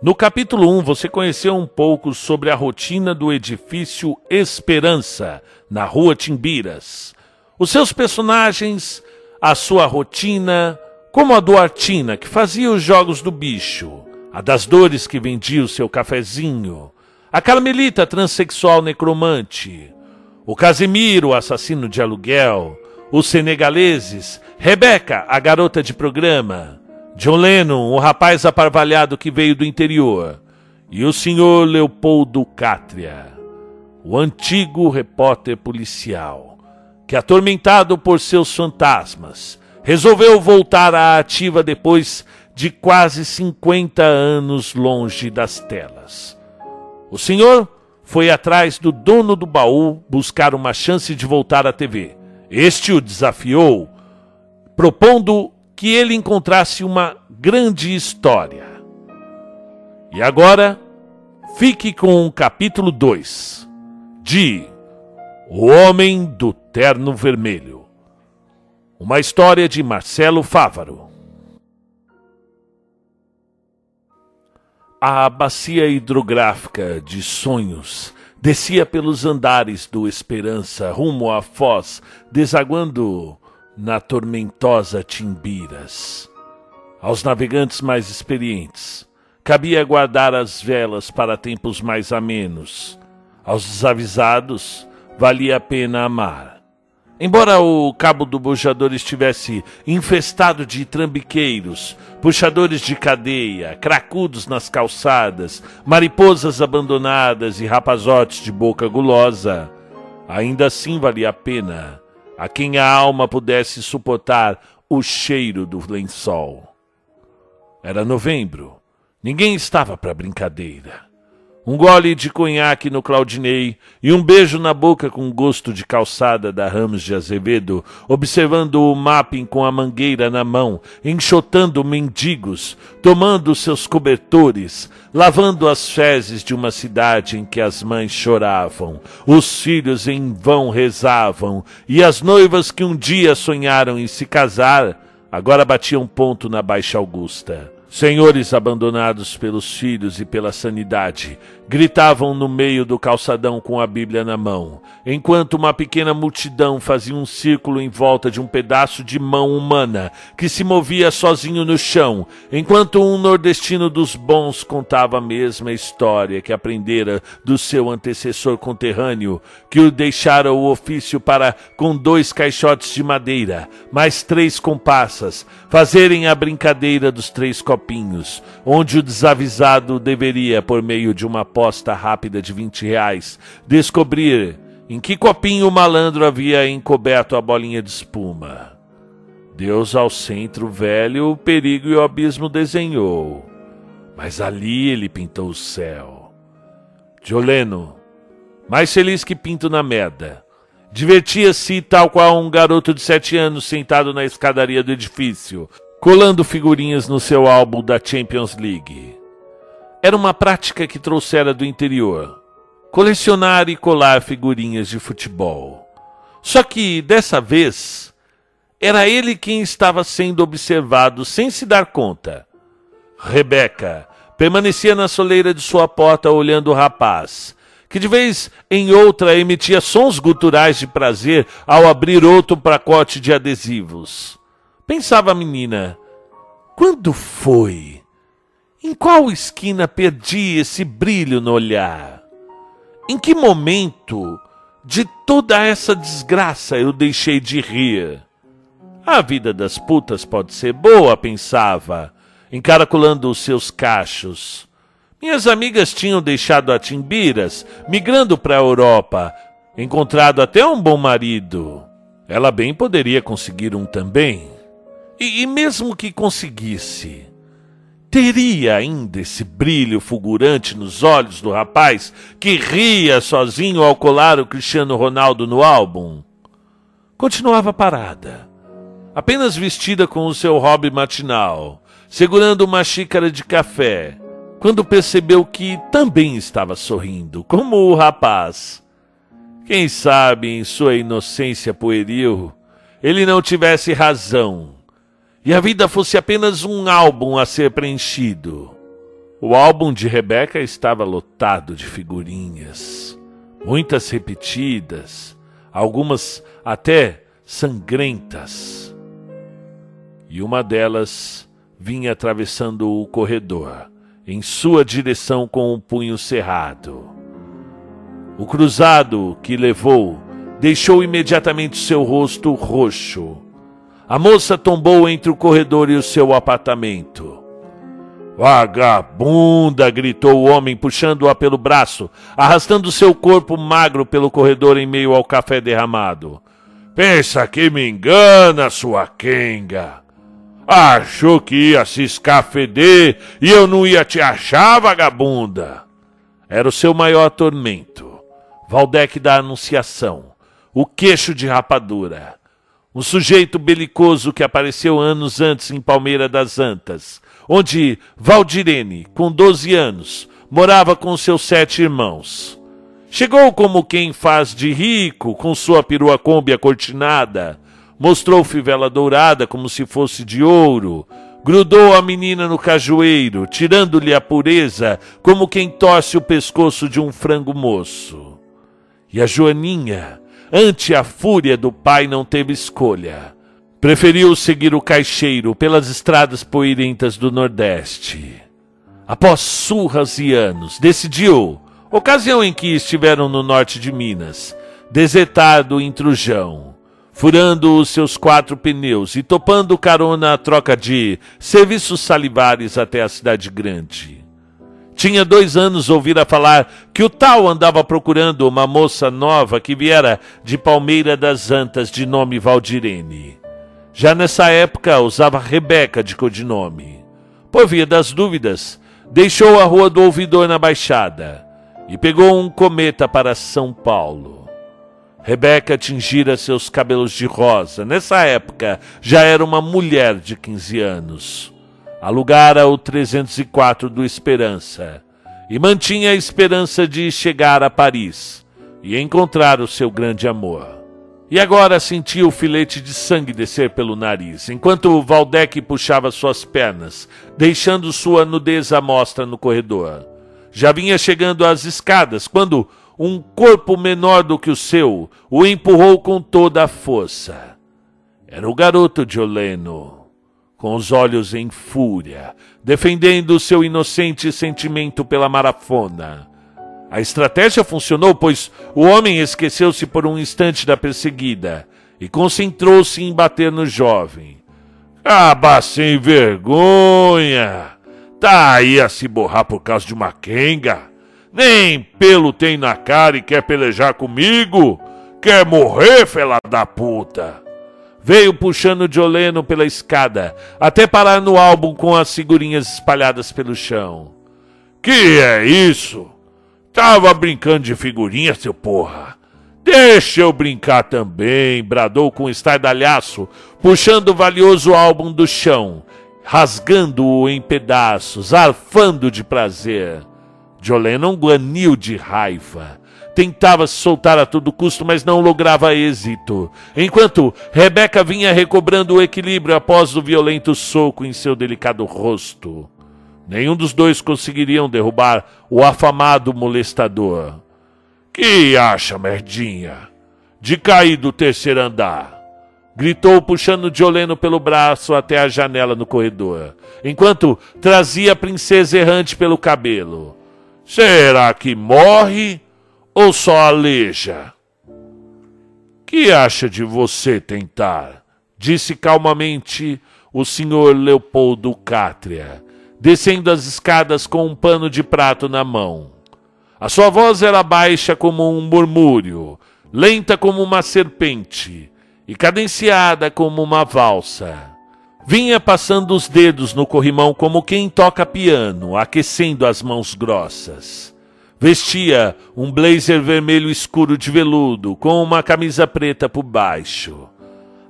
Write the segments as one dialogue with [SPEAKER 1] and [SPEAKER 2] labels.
[SPEAKER 1] No capítulo 1, você conheceu um pouco sobre a rotina do edifício Esperança, na rua Timbiras. Os seus personagens, a sua rotina, como a do Artina, que fazia os jogos do bicho, a das dores que vendia o seu cafezinho, a Carmelita transexual necromante, o Casimiro, assassino de aluguel, os senegaleses, Rebeca, a garota de programa, John Lennon, o rapaz aparvalhado que veio do interior, e o senhor Leopoldo Cátria, o antigo repórter policial, que, atormentado por seus fantasmas, resolveu voltar à ativa depois de quase 50 anos longe das telas. O senhor foi atrás do dono do baú buscar uma chance de voltar à TV. Este o desafiou, propondo que ele encontrasse uma grande história. E agora, fique com o capítulo 2 de O Homem do Terno Vermelho. Uma história de Marcelo Fávaro. A bacia hidrográfica de sonhos descia pelos andares do Esperança rumo à foz, desaguando na tormentosa Timbiras. Aos navegantes mais experientes, cabia guardar as velas para tempos mais amenos. Aos desavisados, valia a pena amar. Embora o cabo do bujador estivesse infestado de trambiqueiros, puxadores de cadeia, cracudos nas calçadas, mariposas abandonadas e rapazotes de boca gulosa, ainda assim valia a pena a quem a alma pudesse suportar o cheiro do lençol. Era novembro. Ninguém estava para brincadeira. Um gole de conhaque no Claudinei e um beijo na boca com gosto de calçada da Ramos de Azevedo, observando o mapping com a mangueira na mão, enxotando mendigos, tomando seus cobertores, lavando as fezes de uma cidade em que as mães choravam, os filhos em vão rezavam e as noivas que um dia sonharam em se casar agora batiam ponto na Baixa Augusta. Senhores abandonados pelos filhos e pela sanidade, gritavam no meio do calçadão com a Bíblia na mão, enquanto uma pequena multidão fazia um círculo em volta de um pedaço de mão humana que se movia sozinho no chão, enquanto um nordestino dos bons contava a mesma história que aprendera do seu antecessor conterrâneo, que o deixara o ofício para, com dois caixotes de madeira, mais três compassas, fazerem a brincadeira dos três copinhos, onde o desavisado deveria, por meio de uma aposta rápida de 20 reais, descobrir em que copinho o malandro havia encoberto a bolinha de espuma. Deus ao centro velho o perigo e o abismo desenhou, mas ali ele pintou o céu. Joleno, mais feliz que pinto na merda, divertia-se tal qual um garoto de sete anos sentado na escadaria do edifício, colando figurinhas no seu álbum da Champions League. Era uma prática que trouxera do interior. Colecionar e colar figurinhas de futebol. Só que, dessa vez, era ele quem estava sendo observado sem se dar conta. Rebeca permanecia na soleira de sua porta olhando o rapaz, que de vez em outra emitia sons guturais de prazer ao abrir outro pacote de adesivos. Pensava a menina: quando foi em qual esquina perdi esse brilho no olhar? Em que momento de toda essa desgraça eu deixei de rir? A vida das putas pode ser boa, pensava, encaracolando os seus cachos. Minhas amigas tinham deixado a Timbiras, migrando para a Europa, encontrado até um bom marido. Ela bem poderia conseguir um também. E, e mesmo que conseguisse, Teria ainda esse brilho fulgurante nos olhos do rapaz que ria sozinho ao colar o Cristiano Ronaldo no álbum? Continuava parada, apenas vestida com o seu hobby matinal, segurando uma xícara de café, quando percebeu que também estava sorrindo, como o rapaz. Quem sabe, em sua inocência pueril, ele não tivesse razão e a vida fosse apenas um álbum a ser preenchido. O álbum de Rebeca estava lotado de figurinhas, muitas repetidas, algumas até sangrentas. E uma delas vinha atravessando o corredor, em sua direção com o punho cerrado. O cruzado que levou deixou imediatamente seu rosto roxo. A moça tombou entre o corredor e o seu apartamento. Vagabunda! gritou o homem, puxando-a pelo braço, arrastando seu corpo magro pelo corredor em meio ao café derramado. Pensa que me engana, sua quenga. Achou que ia se escafeder e eu não ia te achar, vagabunda? Era o seu maior tormento. Valdec da Anunciação, o queixo de rapadura. Um sujeito belicoso que apareceu anos antes em Palmeira das Antas, onde Valdirene, com 12 anos, morava com seus sete irmãos. Chegou como quem faz de rico, com sua perua Kombi acortinada, mostrou fivela dourada como se fosse de ouro, grudou a menina no cajueiro, tirando-lhe a pureza, como quem torce o pescoço de um frango moço. E a Joaninha, ante a fúria do pai, não teve escolha. Preferiu seguir o caixeiro pelas estradas poeirentas do Nordeste. Após surras e anos, decidiu Ocasião em que estiveram no norte de Minas, desertado em Trujão, furando os seus quatro pneus e topando carona a troca de serviços salivares até a cidade grande. Tinha dois anos ouvira falar que o tal andava procurando uma moça nova que viera de Palmeira das Antas de nome Valdirene. Já nessa época usava Rebeca de codinome. Por via das dúvidas, deixou a Rua do Ouvidor na Baixada e pegou um cometa para São Paulo. Rebeca tingira seus cabelos de rosa. Nessa época, já era uma mulher de 15 anos. Alugara o 304 do Esperança e mantinha a esperança de chegar a Paris e encontrar o seu grande amor. E agora sentia o filete de sangue descer pelo nariz, enquanto Valdec puxava suas pernas, deixando sua nudez à mostra no corredor. Já vinha chegando às escadas quando um corpo menor do que o seu o empurrou com toda a força. Era o garoto de Oleno, com os olhos em fúria, defendendo seu inocente sentimento pela marafona. A estratégia funcionou, pois o homem esqueceu-se por um instante da perseguida e concentrou-se em bater no jovem. Aba sem vergonha! Tá aí a se borrar por causa de uma quenga? Nem pelo tem na cara e quer pelejar comigo? Quer morrer, fela da puta? Veio puxando Joleno pela escada, até parar no álbum com as figurinhas espalhadas pelo chão. Que é isso? Tava brincando de figurinha, seu porra. Deixa eu brincar também, bradou com estardalhaço, puxando o valioso álbum do chão rasgando-o em pedaços, arfando de prazer. Jolene guaniu de raiva. Tentava se soltar a todo custo, mas não lograva êxito. Enquanto Rebeca vinha recobrando o equilíbrio após o violento soco em seu delicado rosto. Nenhum dos dois conseguiriam derrubar o afamado molestador. Que acha, merdinha? De cair do terceiro andar gritou puxando Dioleno pelo braço até a janela no corredor, enquanto trazia a princesa errante pelo cabelo. Será que morre ou só aleja? Que acha de você tentar? Disse calmamente o senhor Leopoldo Cátria, descendo as escadas com um pano de prato na mão. A sua voz era baixa como um murmúrio, lenta como uma serpente, e cadenciada como uma valsa. Vinha passando os dedos no corrimão como quem toca piano, aquecendo as mãos grossas. Vestia um blazer vermelho escuro de veludo, com uma camisa preta por baixo.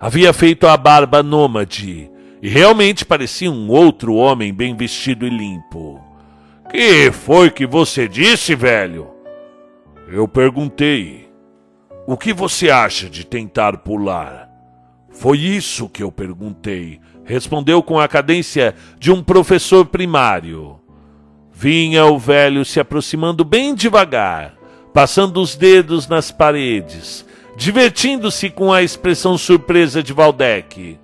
[SPEAKER 1] Havia feito a barba nômade e realmente parecia um outro homem bem vestido e limpo. Que foi que você disse, velho? Eu perguntei. O que você acha de tentar pular? Foi isso que eu perguntei, respondeu com a cadência de um professor primário. Vinha o velho se aproximando bem devagar, passando os dedos nas paredes, divertindo-se com a expressão surpresa de Valdec.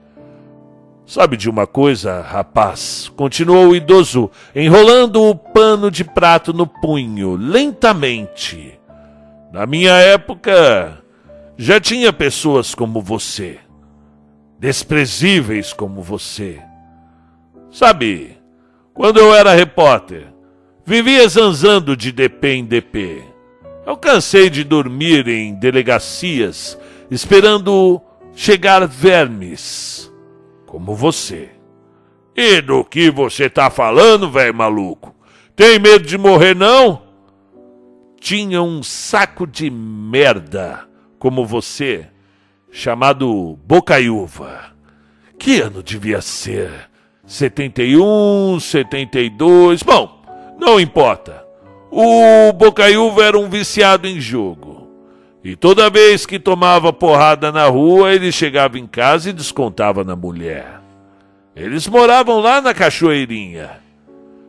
[SPEAKER 1] Sabe de uma coisa, rapaz? Continuou o idoso, enrolando o pano de prato no punho, lentamente. Na minha época, já tinha pessoas como você, desprezíveis como você. Sabe, quando eu era repórter, vivia zanzando de DP em DP. Eu cansei de dormir em delegacias esperando chegar vermes como você. E do que você tá falando, velho maluco? Tem medo de morrer, não? Tinha um saco de merda como você, chamado Bocaiúva. Que ano devia ser? 71, 72. Bom, não importa. O Bocaiúva era um viciado em jogo. E toda vez que tomava porrada na rua, ele chegava em casa e descontava na mulher. Eles moravam lá na Cachoeirinha.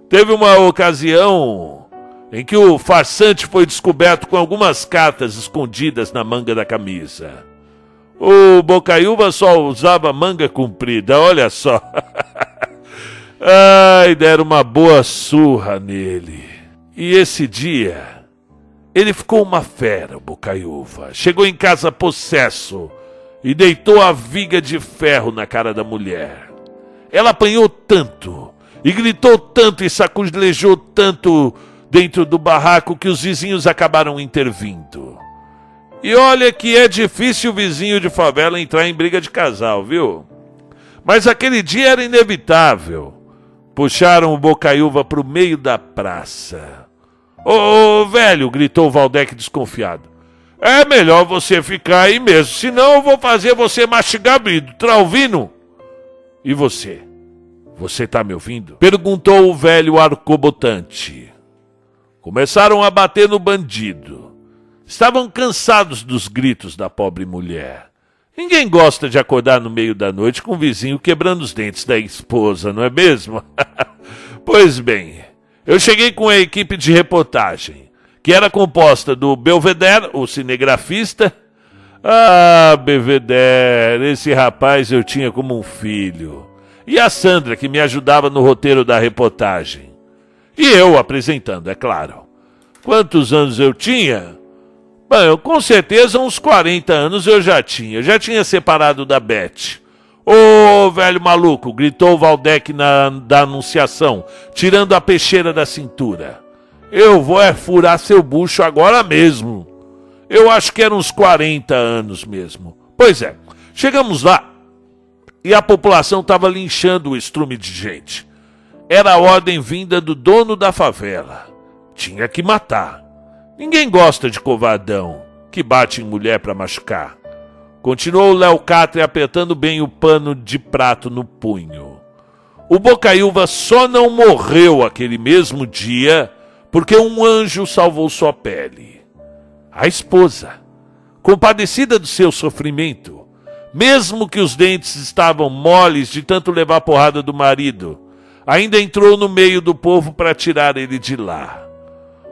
[SPEAKER 1] Teve uma ocasião em que o farsante foi descoberto com algumas cartas escondidas na manga da camisa. O Bocaiúva só usava manga comprida, olha só. Ai, deram uma boa surra nele. E esse dia, ele ficou uma fera, o Bocaiúva. Chegou em casa possesso e deitou a viga de ferro na cara da mulher. Ela apanhou tanto, e gritou tanto e saculejou tanto dentro do barraco que os vizinhos acabaram intervindo. E olha que é difícil o vizinho de favela entrar em briga de casal, viu? Mas aquele dia era inevitável. Puxaram o Bocaiúva para o meio da praça. Ô, velho, gritou Valdec desconfiado. É melhor você ficar aí mesmo, senão eu vou fazer você mastigar brilho, tá? E você? Você tá me ouvindo? Perguntou o velho arcobotante. Começaram a bater no bandido. Estavam cansados dos gritos da pobre mulher. Ninguém gosta de acordar no meio da noite com o vizinho quebrando os dentes da esposa, não é mesmo? pois bem, eu cheguei com a equipe de reportagem, que era composta do Belvedere, o cinegrafista. Ah, Belvedere, esse rapaz eu tinha como um filho. E a Sandra, que me ajudava no roteiro da reportagem. E eu apresentando, é claro. Quantos anos eu tinha? Bom, com certeza uns 40 anos eu já tinha. Eu já tinha separado da Beth. Ô, velho maluco! gritou Valdec na, da anunciação, tirando a peixeira da cintura. Eu vou é furar seu bucho agora mesmo. Eu acho que eram uns 40 anos mesmo. Pois é, chegamos lá e a população estava linchando o estrume de gente. Era a ordem vinda do dono da favela. Tinha que matar. Ninguém gosta de covardão que bate em mulher para machucar. Continuou Léo Catre apertando bem o pano de prato no punho. O Bocaiúva só não morreu aquele mesmo dia porque um anjo salvou sua pele. A esposa, compadecida do seu sofrimento, mesmo que os dentes estavam moles de tanto levar porrada do marido, ainda entrou no meio do povo para tirar ele de lá.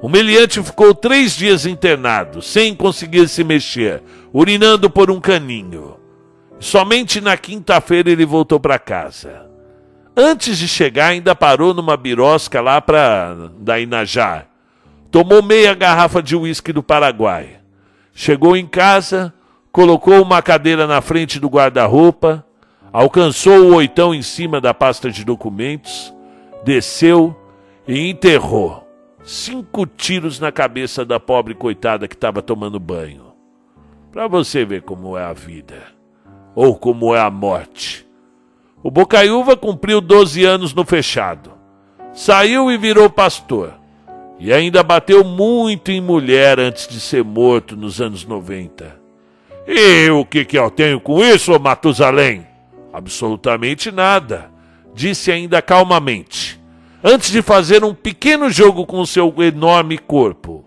[SPEAKER 1] O meliante ficou três dias internado, sem conseguir se mexer, urinando por um caninho. Somente na quinta-feira ele voltou para casa. Antes de chegar, ainda parou numa birosca lá para da Inajá. Tomou meia garrafa de uísque do Paraguai. Chegou em casa, colocou uma cadeira na frente do guarda-roupa, alcançou o oitão em cima da pasta de documentos, desceu e enterrou cinco tiros na cabeça da pobre coitada que estava tomando banho. Para você ver como é a vida, ou como é a morte. O Bocaiúva cumpriu 12 anos no fechado. Saiu e virou pastor. E ainda bateu muito em mulher antes de ser morto nos anos 90. E o que, que eu tenho com isso, Matusalém? Absolutamente nada, disse ainda calmamente antes de fazer um pequeno jogo com seu enorme corpo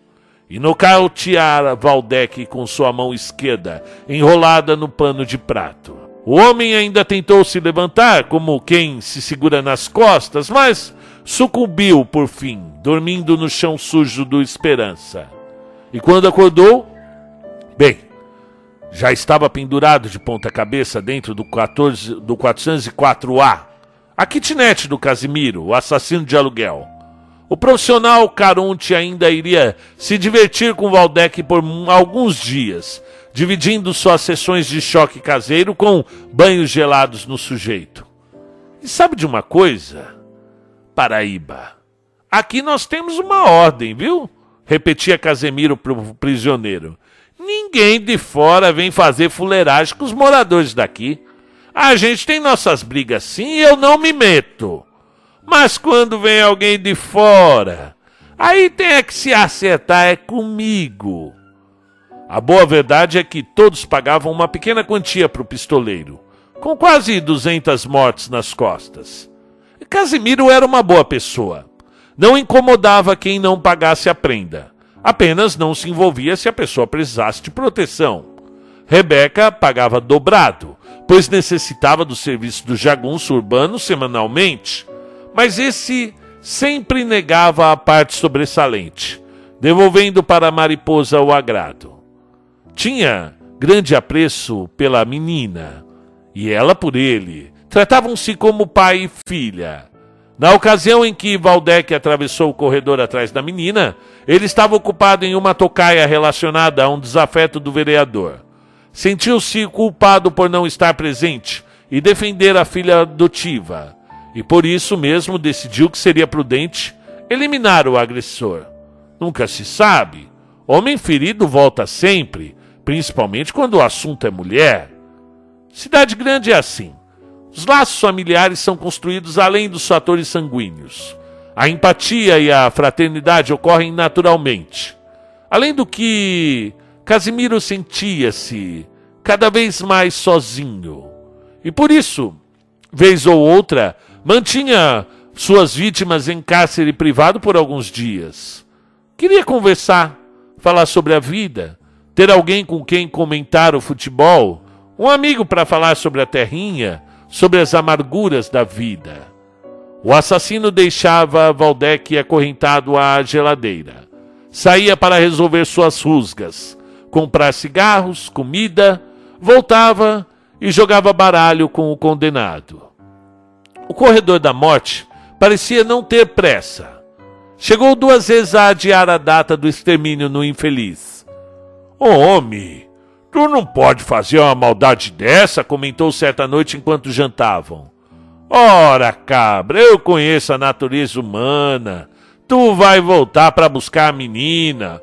[SPEAKER 1] e nocautear Valdec com sua mão esquerda enrolada no pano de prato. O homem ainda tentou se levantar, como quem se segura nas costas, mas sucumbiu por fim, dormindo no chão sujo do Esperança. E quando acordou, bem, já estava pendurado de ponta cabeça dentro do, 14, do 404A, a kitnet do Casimiro, o assassino de aluguel. O profissional Caronte ainda iria se divertir com Valdec por alguns dias, dividindo suas sessões de choque caseiro com banhos gelados no sujeito. E sabe de uma coisa? Paraíba. Aqui nós temos uma ordem, viu? Repetia Casemiro pro prisioneiro. Ninguém de fora vem fazer fuleiragem com os moradores daqui. A gente tem nossas brigas sim eu não me meto. Mas quando vem alguém de fora, aí tem é que se acertar é comigo. A boa verdade é que todos pagavam uma pequena quantia para o pistoleiro, com quase 200 mortes nas costas. Casimiro era uma boa pessoa. Não incomodava quem não pagasse a prenda. Apenas não se envolvia se a pessoa precisasse de proteção. Rebeca pagava dobrado, pois necessitava do serviço do jagunço urbano semanalmente. Mas esse sempre negava a parte sobressalente, devolvendo para a mariposa o agrado. Tinha grande apreço pela menina, e ela por ele. Tratavam-se como pai e filha. Na ocasião em que Valdec atravessou o corredor atrás da menina, ele estava ocupado em uma tocaia relacionada a um desafeto do vereador. Sentiu-se culpado por não estar presente e defender a filha adotiva, e por isso mesmo decidiu que seria prudente eliminar o agressor. Nunca se sabe. Homem ferido volta sempre, principalmente quando o assunto é mulher. Cidade grande é assim. Os laços familiares são construídos além dos fatores sanguíneos. A empatia e a fraternidade ocorrem naturalmente. Além do que Casimiro sentia-se cada vez mais sozinho. E por isso, vez ou outra, mantinha suas vítimas em cárcere privado por alguns dias. Queria conversar, falar sobre a vida, ter alguém com quem comentar o futebol, um amigo para falar sobre a terrinha, sobre as amarguras da vida. O assassino deixava Valdec acorrentado à geladeira. Saía para resolver suas rusgas, comprar cigarros, comida, voltava e jogava baralho com o condenado. O corredor da morte parecia não ter pressa. Chegou duas vezes a adiar a data do extermínio no infeliz. Homem, tu não pode fazer uma maldade dessa, comentou certa noite enquanto jantavam. Ora, cabra, eu conheço a natureza humana. Tu vai voltar para buscar a menina.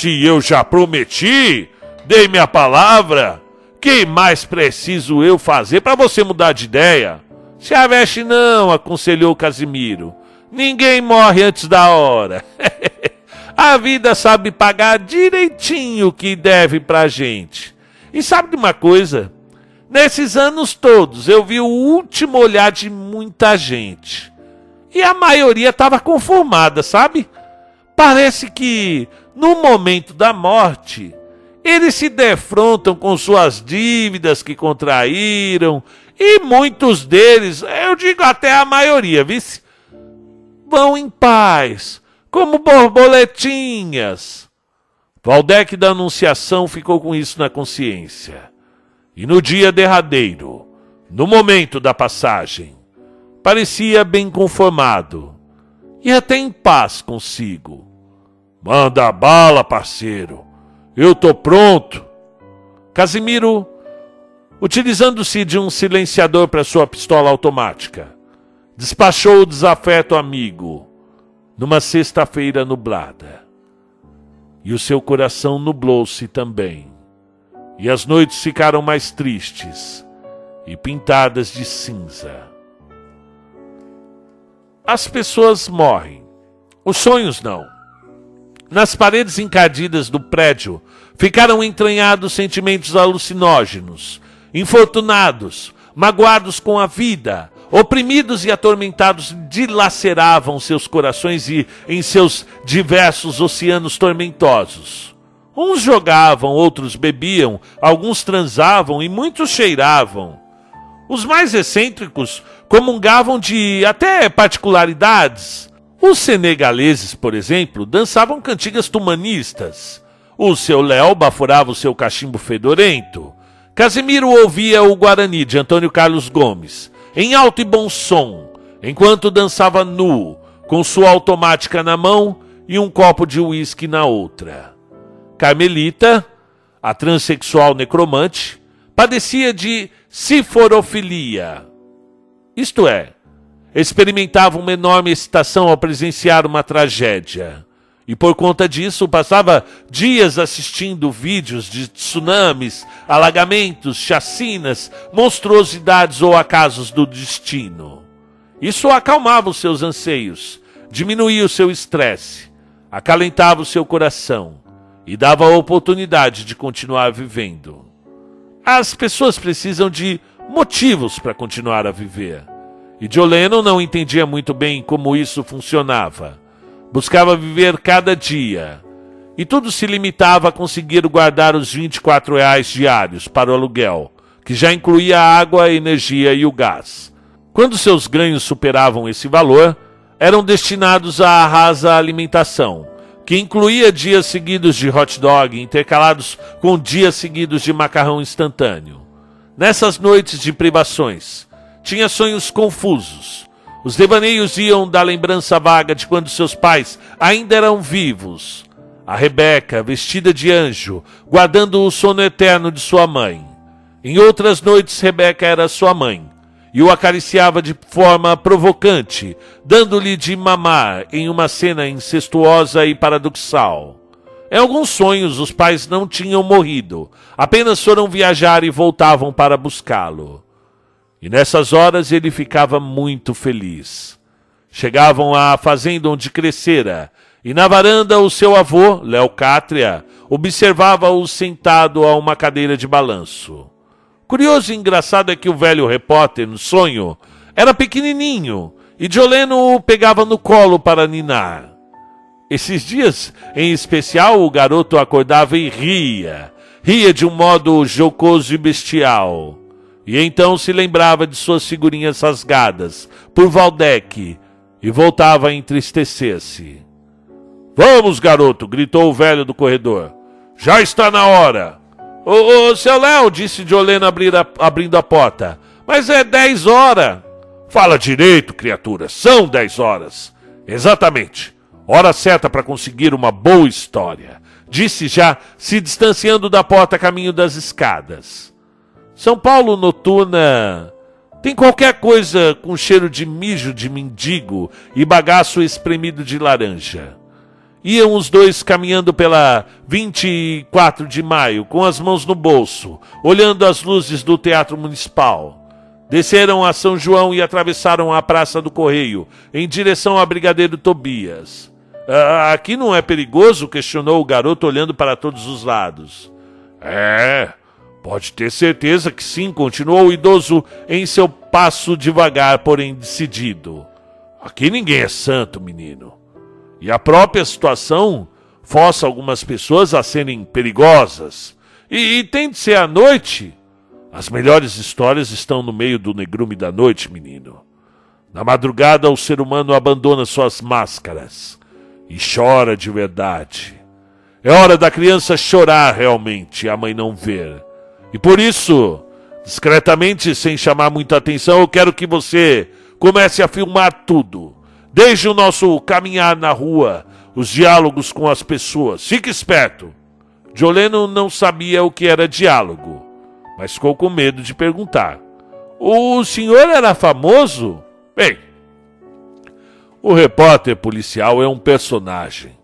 [SPEAKER 1] Se eu já prometi, dei minha palavra. Que mais preciso eu fazer para você mudar de ideia? Se aveste não, aconselhou Casimiro. Ninguém morre antes da hora. a vida sabe pagar direitinho o que deve pra gente. E sabe de uma coisa? Nesses anos todos eu vi o último olhar de muita gente. E a maioria estava conformada, sabe? Parece que no momento da morte, eles se defrontam com suas dívidas que contraíram, e muitos deles, eu digo até a maioria, vice, vão em paz, como borboletinhas. Valdec da Anunciação ficou com isso na consciência. E no dia derradeiro, no momento da passagem, parecia bem conformado e até em paz consigo. Manda bala, parceiro. Eu tô pronto. Casimiro, utilizando-se de um silenciador para sua pistola automática, despachou o desafeto amigo numa sexta-feira nublada. E o seu coração nublou-se também. E as noites ficaram mais tristes e pintadas de cinza. As pessoas morrem, os sonhos não. Nas paredes encardidas do prédio ficaram entranhados sentimentos alucinógenos. Infortunados, magoados com a vida, oprimidos e atormentados, dilaceravam seus corações e em seus diversos oceanos tormentosos. Uns jogavam, outros bebiam, alguns transavam e muitos cheiravam. Os mais excêntricos comungavam de até particularidades. Os senegaleses, por exemplo, dançavam cantigas tumanistas. O seu Léo baforava o seu cachimbo fedorento. Casimiro ouvia o Guarani de Antônio Carlos Gomes, em alto e bom som, enquanto dançava nu, com sua automática na mão e um copo de uísque na outra. Carmelita, a transexual necromante, padecia de ciforofilia. Isto é, experimentava uma enorme excitação ao presenciar uma tragédia. E por conta disso, passava dias assistindo vídeos de tsunamis, alagamentos, chacinas, monstruosidades ou acasos do destino. Isso acalmava os seus anseios, diminuía o seu estresse, acalentava o seu coração e dava a oportunidade de continuar vivendo. As pessoas precisam de motivos para continuar a viver. E Joleno não entendia muito bem como isso funcionava. Buscava viver cada dia. E tudo se limitava a conseguir guardar os 24 reais diários para o aluguel, que já incluía a água, a energia e o gás. Quando seus ganhos superavam esse valor, eram destinados à rasa alimentação, que incluía dias seguidos de hot dog intercalados com dias seguidos de macarrão instantâneo. Nessas noites de privações, tinha sonhos confusos. Os devaneios iam da lembrança vaga de quando seus pais ainda eram vivos. A Rebeca, vestida de anjo, guardando o sono eterno de sua mãe. Em outras noites, Rebeca era sua mãe e o acariciava de forma provocante, dando-lhe de mamar em uma cena incestuosa e paradoxal. Em alguns sonhos, os pais não tinham morrido, apenas foram viajar e voltavam para buscá-lo. E nessas horas ele ficava muito feliz. Chegavam à fazenda onde crescera, e na varanda o seu avô, Leocátria, observava-o sentado a uma cadeira de balanço. Curioso e engraçado é que o velho repórter, no sonho, era pequenininho, e Joleno o pegava no colo para ninar. Esses dias, em especial, o garoto acordava e ria. Ria de um modo jocoso e bestial. E então se lembrava de suas figurinhas rasgadas por Valdec e voltava a entristecer-se. Vamos, garoto! gritou o velho do corredor. Já está na hora! Ô, ô seu Léo, disse Jolena abrindo a porta. Mas é dez horas. Fala direito, criatura. São dez horas. Exatamente. Hora certa para conseguir uma boa história. Disse já, se distanciando da porta a caminho das escadas. São Paulo noturna tem qualquer coisa com cheiro de mijo de mendigo e bagaço espremido de laranja. Iam os dois caminhando pela 24 de maio, com as mãos no bolso, olhando as luzes do Teatro Municipal. Desceram a São João e atravessaram a Praça do Correio, em direção a Brigadeiro Tobias. Ah, aqui não é perigoso? questionou o garoto, olhando para todos os lados. É, Pode ter certeza que sim, continuou o idoso em seu passo devagar, porém decidido. Aqui ninguém é santo, menino. E a própria situação força algumas pessoas a serem perigosas. E, e tem de ser à noite. As melhores histórias estão no meio do negrume da noite, menino. Na madrugada, o ser humano abandona suas máscaras e chora de verdade. É hora da criança chorar realmente a mãe não ver. E por isso, discretamente, sem chamar muita atenção, eu quero que você comece a filmar tudo. Desde o nosso caminhar na rua, os diálogos com as pessoas. Fique esperto. Joleno não sabia o que era diálogo, mas ficou com medo de perguntar. O senhor era famoso? Bem, o repórter policial é um personagem.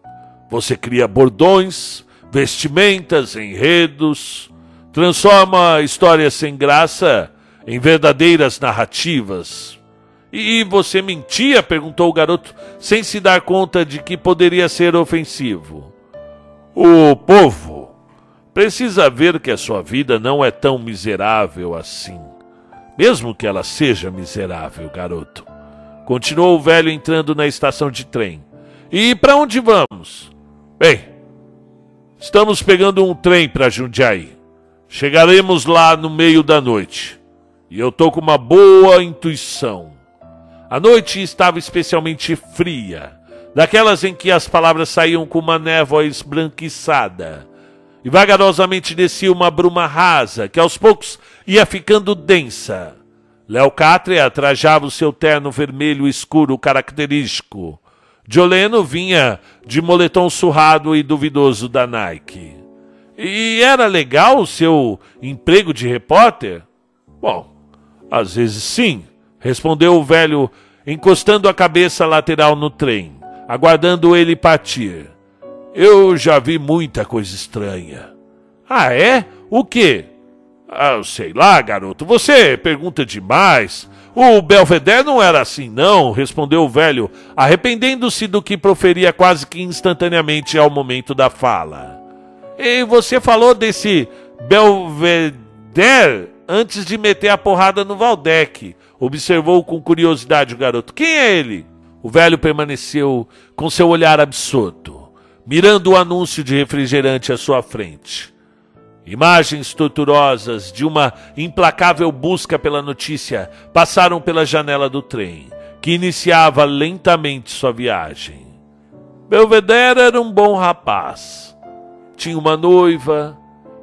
[SPEAKER 1] Você cria bordões, vestimentas, enredos, transforma histórias sem graça em verdadeiras narrativas. E você mentia? perguntou o garoto, sem se dar conta de que poderia ser ofensivo. O povo precisa ver que a sua vida não é tão miserável assim. Mesmo que ela seja miserável, garoto. Continuou o velho entrando na estação de trem. E para onde vamos? Bem, estamos pegando um trem para Jundiaí. Chegaremos lá no meio da noite. E eu tô com uma boa intuição. A noite estava especialmente fria, daquelas em que as palavras saíam com uma névoa esbranquiçada. E vagarosamente descia uma bruma rasa, que aos poucos ia ficando densa. Leocátria trajava o seu terno vermelho escuro característico. Joleno vinha de moletom surrado e duvidoso da Nike. E era legal o seu emprego de repórter? Bom, às vezes sim, respondeu o velho, encostando a cabeça lateral no trem, aguardando ele partir. Eu já vi muita coisa estranha. Ah, é? O quê? Ah, sei lá, garoto, você pergunta demais. O Belvedere não era assim, não, respondeu o velho, arrependendo-se do que proferia quase que instantaneamente ao momento da fala. E você falou desse Belvedere antes de meter a porrada no Valdec, observou com curiosidade o garoto. Quem é ele? O velho permaneceu com seu olhar absorto, mirando o anúncio de refrigerante à sua frente. Imagens torturosas de uma implacável busca pela notícia passaram pela janela do trem, que iniciava lentamente sua viagem. Belvedere era um bom rapaz. Tinha uma noiva,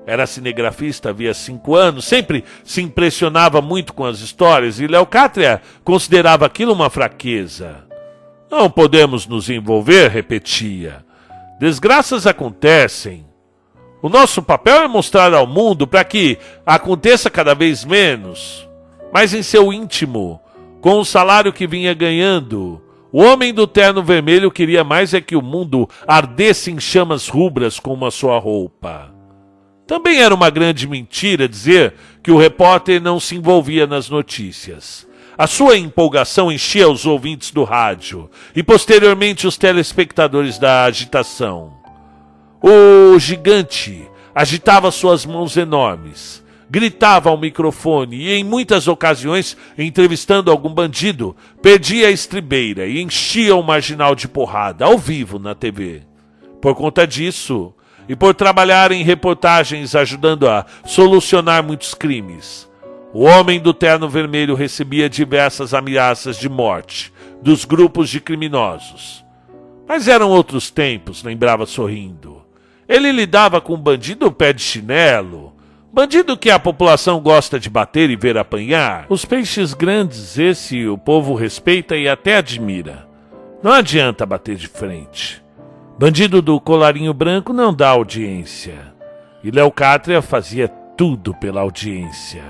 [SPEAKER 1] era cinegrafista havia cinco anos, sempre se impressionava muito com as histórias e Leocátria considerava aquilo uma fraqueza. Não podemos nos envolver, repetia. Desgraças acontecem. O nosso papel é mostrar ao mundo para que aconteça cada vez menos. Mas em seu íntimo, com o salário que vinha ganhando, o homem do terno vermelho queria mais é que o mundo ardesse em chamas rubras como a sua roupa. Também era uma grande mentira dizer que o repórter não se envolvia nas notícias. A sua empolgação enchia os ouvintes do rádio e posteriormente os telespectadores da agitação. O gigante agitava suas mãos enormes, gritava ao microfone e, em muitas ocasiões, entrevistando algum bandido, perdia a estribeira e enchia o marginal de porrada, ao vivo na TV. Por conta disso, e por trabalhar em reportagens ajudando a solucionar muitos crimes, o homem do terno vermelho recebia diversas ameaças de morte dos grupos de criminosos. Mas eram outros tempos, lembrava sorrindo. Ele lidava com bandido pé de chinelo. Bandido que a população gosta de bater e ver apanhar. Os peixes grandes, esse o povo respeita e até admira. Não adianta bater de frente. Bandido do colarinho branco não dá audiência. E Leocátria fazia tudo pela audiência.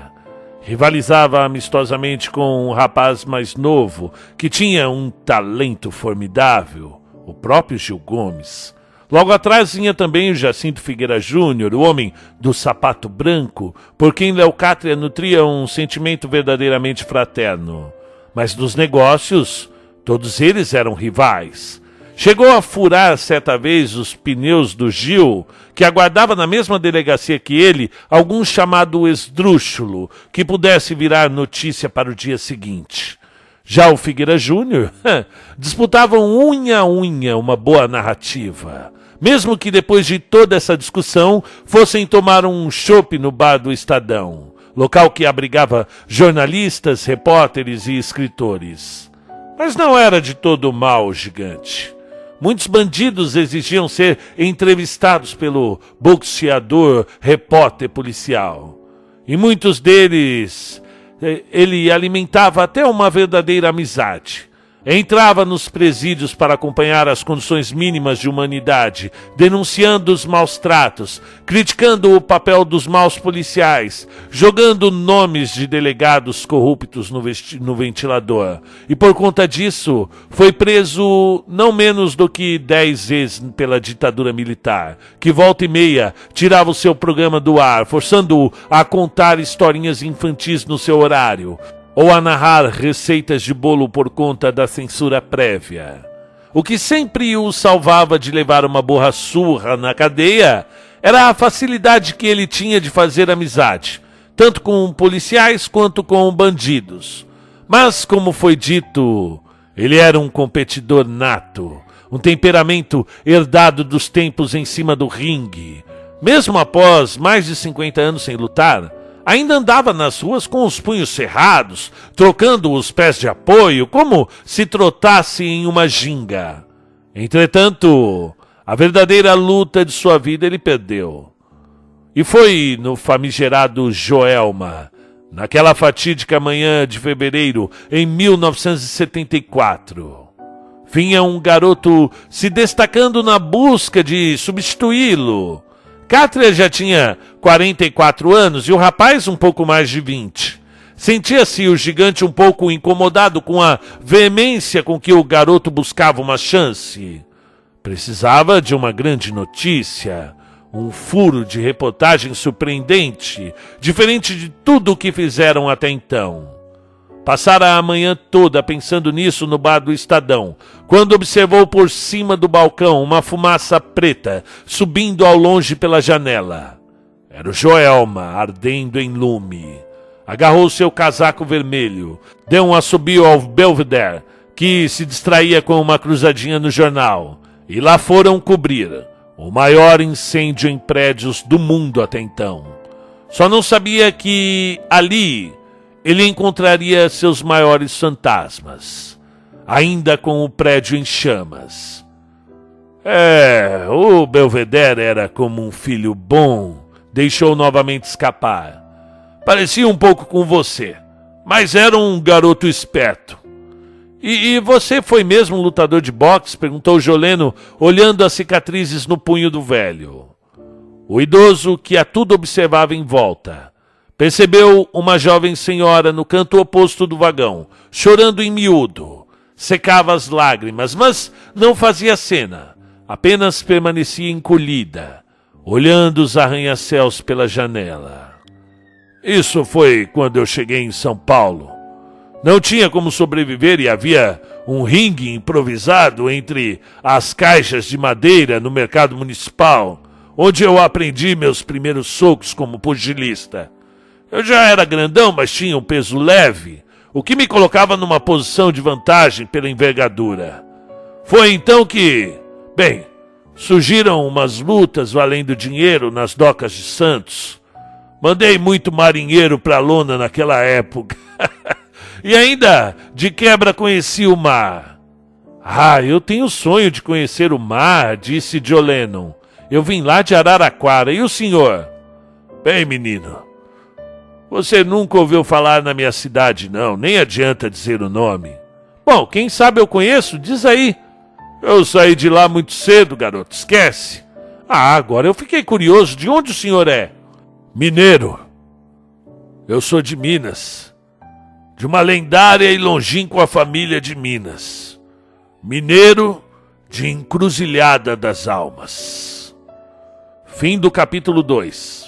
[SPEAKER 1] Rivalizava amistosamente com um rapaz mais novo que tinha um talento formidável, o próprio Gil Gomes. Logo atrás vinha também o Jacinto Figueira Júnior, o homem do sapato branco, por quem Leocátria nutria um sentimento verdadeiramente fraterno. Mas nos negócios, todos eles eram rivais. Chegou a furar certa vez os pneus do Gil, que aguardava na mesma delegacia que ele algum chamado esdrúxulo que pudesse virar notícia para o dia seguinte. Já o Figueira Júnior disputavam unha a unha uma boa narrativa mesmo que depois de toda essa discussão fossem tomar um chopp no bar do Estadão, local que abrigava jornalistas, repórteres e escritores. Mas não era de todo mal gigante. Muitos bandidos exigiam ser entrevistados pelo boxeador repórter policial. E muitos deles ele alimentava até uma verdadeira amizade Entrava nos presídios para acompanhar as condições mínimas de humanidade, denunciando os maus tratos, criticando o papel dos maus policiais, jogando nomes de delegados corruptos no, no ventilador. E por conta disso, foi preso não menos do que dez vezes pela ditadura militar, que volta e meia tirava o seu programa do ar, forçando-o a contar historinhas infantis no seu horário ou a narrar receitas de bolo por conta da censura prévia. O que sempre o salvava de levar uma borra surra na cadeia era a facilidade que ele tinha de fazer amizade, tanto com policiais quanto com bandidos. Mas, como foi dito, ele era um competidor nato, um temperamento herdado dos tempos em cima do ringue. Mesmo após mais de 50 anos sem lutar, ainda andava nas ruas com os punhos cerrados, trocando os pés de apoio, como se trotasse em uma ginga. Entretanto, a verdadeira luta de sua vida ele perdeu. E foi no famigerado Joelma, naquela fatídica manhã de fevereiro em 1974. Vinha um garoto se destacando na busca de substituí-lo. Cátria já tinha 44 anos e o rapaz um pouco mais de 20. Sentia-se o gigante um pouco incomodado com a veemência com que o garoto buscava uma chance. Precisava de uma grande notícia, um furo de reportagem surpreendente, diferente de tudo o que fizeram até então. Passara a manhã toda pensando nisso no bar do Estadão, quando observou por cima do balcão uma fumaça preta subindo ao longe pela janela. Era o Joelma ardendo em lume. Agarrou seu casaco vermelho, deu um assobio ao Belvedere, que se distraía com uma cruzadinha no jornal e lá foram cobrir o maior incêndio em prédios do mundo até então. Só não sabia que ali ele encontraria seus maiores fantasmas, ainda com o prédio em chamas. É, o Belvedere era como um filho bom, deixou novamente escapar. Parecia um pouco com você, mas era um garoto esperto. E, e, você foi mesmo lutador de boxe? perguntou Joleno, olhando as cicatrizes no punho do velho. O idoso, que a tudo observava em volta, percebeu uma jovem senhora no canto oposto do vagão, chorando em miúdo. Secava as lágrimas, mas não fazia cena, apenas permanecia encolhida, olhando os arranha-céus pela janela. Isso foi quando eu cheguei em São Paulo. Não tinha como sobreviver e havia um ringue improvisado entre as caixas de madeira no mercado municipal, onde eu aprendi meus primeiros socos como pugilista. Eu já era grandão, mas tinha um peso leve, o que me colocava numa posição de vantagem pela envergadura. Foi então que, bem, surgiram umas lutas valendo dinheiro nas docas de Santos. Mandei muito marinheiro pra lona naquela época. E ainda, de quebra, conheci o mar. Ah, eu tenho sonho de conhecer o mar, disse Lennon. Eu vim lá de Araraquara. E o senhor? Bem, menino, você nunca ouviu falar na minha cidade, não. Nem adianta dizer o nome. Bom, quem sabe eu conheço? Diz aí. Eu saí de lá muito cedo, garoto. Esquece. Ah, agora eu fiquei curioso. De onde o senhor é? Mineiro. Eu sou de Minas de uma lendária e longínqua família de Minas, mineiro de Encruzilhada das Almas. Fim do capítulo 2.